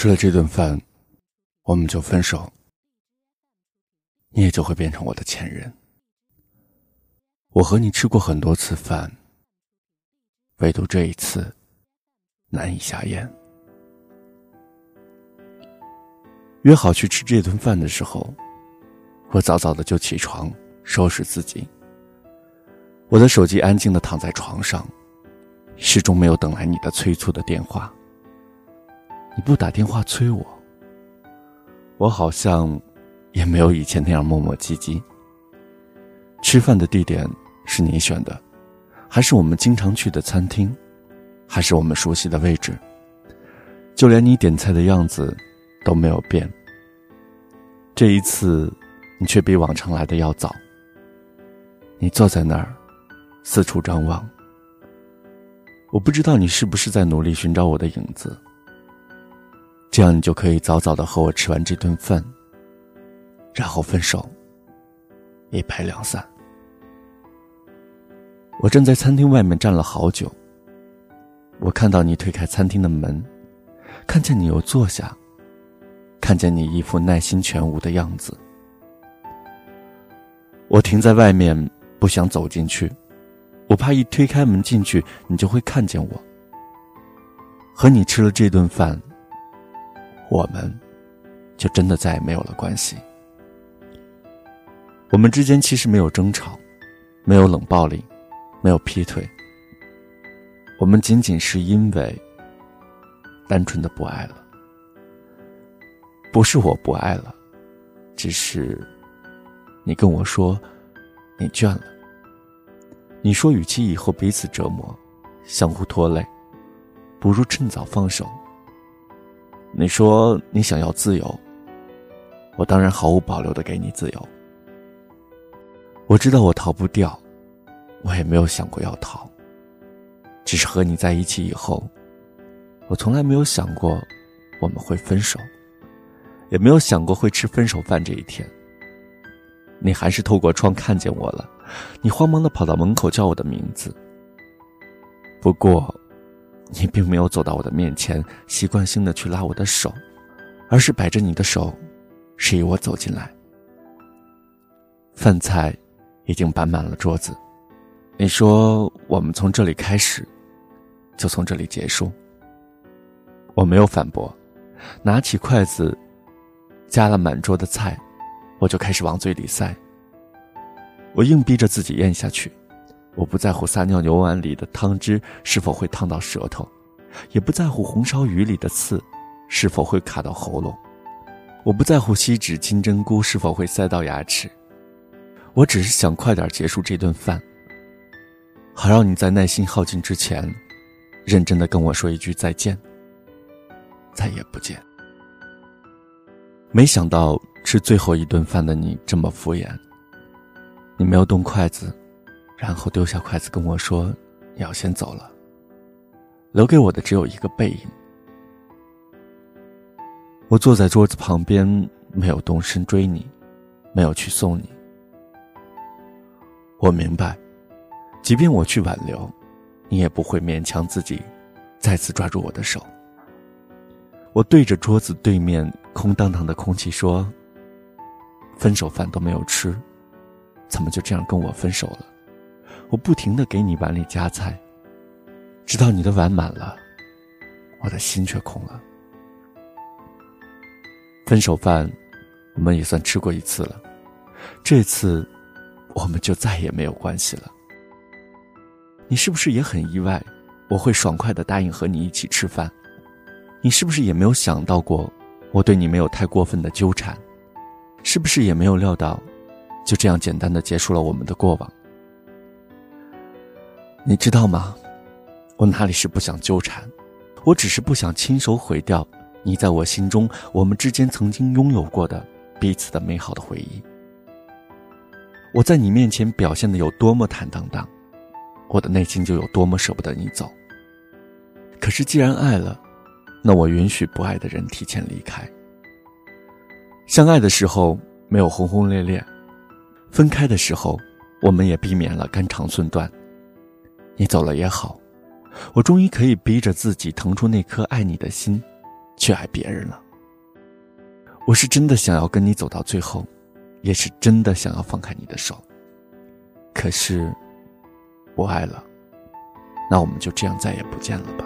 吃了这顿饭，我们就分手，你也就会变成我的前任。我和你吃过很多次饭，唯独这一次难以下咽。约好去吃这顿饭的时候，我早早的就起床收拾自己。我的手机安静的躺在床上，始终没有等来你的催促的电话。你不打电话催我，我好像也没有以前那样磨磨唧唧。吃饭的地点是你选的，还是我们经常去的餐厅，还是我们熟悉的位置？就连你点菜的样子都没有变。这一次，你却比往常来的要早。你坐在那儿。四处张望，我不知道你是不是在努力寻找我的影子。这样你就可以早早的和我吃完这顿饭，然后分手，一拍两散。我站在餐厅外面站了好久。我看到你推开餐厅的门，看见你又坐下，看见你一副耐心全无的样子。我停在外面，不想走进去。我怕一推开门进去，你就会看见我。和你吃了这顿饭，我们就真的再也没有了关系。我们之间其实没有争吵，没有冷暴力，没有劈腿。我们仅仅是因为单纯的不爱了，不是我不爱了，只是你跟我说你倦了。你说，与其以后彼此折磨，相互拖累，不如趁早放手。你说你想要自由，我当然毫无保留的给你自由。我知道我逃不掉，我也没有想过要逃。只是和你在一起以后，我从来没有想过我们会分手，也没有想过会吃分手饭这一天。你还是透过窗看见我了。你慌忙的跑到门口叫我的名字。不过，你并没有走到我的面前，习惯性的去拉我的手，而是摆着你的手，示意我走进来。饭菜已经摆满了桌子，你说我们从这里开始，就从这里结束。我没有反驳，拿起筷子，夹了满桌的菜，我就开始往嘴里塞。我硬逼着自己咽下去，我不在乎撒尿牛丸里的汤汁是否会烫到舌头，也不在乎红烧鱼里的刺是否会卡到喉咙，我不在乎锡纸金针菇是否会塞到牙齿，我只是想快点结束这顿饭，好让你在耐心耗尽之前，认真的跟我说一句再见，再也不见。没想到吃最后一顿饭的你这么敷衍。你没有动筷子，然后丢下筷子跟我说：“你要先走了。”留给我的只有一个背影。我坐在桌子旁边，没有动身追你，没有去送你。我明白，即便我去挽留，你也不会勉强自己再次抓住我的手。我对着桌子对面空荡荡的空气说：“分手饭都没有吃。”怎么就这样跟我分手了？我不停的给你碗里夹菜，直到你的碗满了，我的心却空了。分手饭，我们也算吃过一次了，这次，我们就再也没有关系了。你是不是也很意外，我会爽快的答应和你一起吃饭？你是不是也没有想到过，我对你没有太过分的纠缠？是不是也没有料到？就这样简单的结束了我们的过往。你知道吗？我哪里是不想纠缠，我只是不想亲手毁掉你在我心中我们之间曾经拥有过的彼此的美好的回忆。我在你面前表现的有多么坦荡荡，我的内心就有多么舍不得你走。可是既然爱了，那我允许不爱的人提前离开。相爱的时候没有轰轰烈烈。分开的时候，我们也避免了肝肠寸断。你走了也好，我终于可以逼着自己腾出那颗爱你的心，去爱别人了。我是真的想要跟你走到最后，也是真的想要放开你的手。可是，不爱了，那我们就这样再也不见了吧。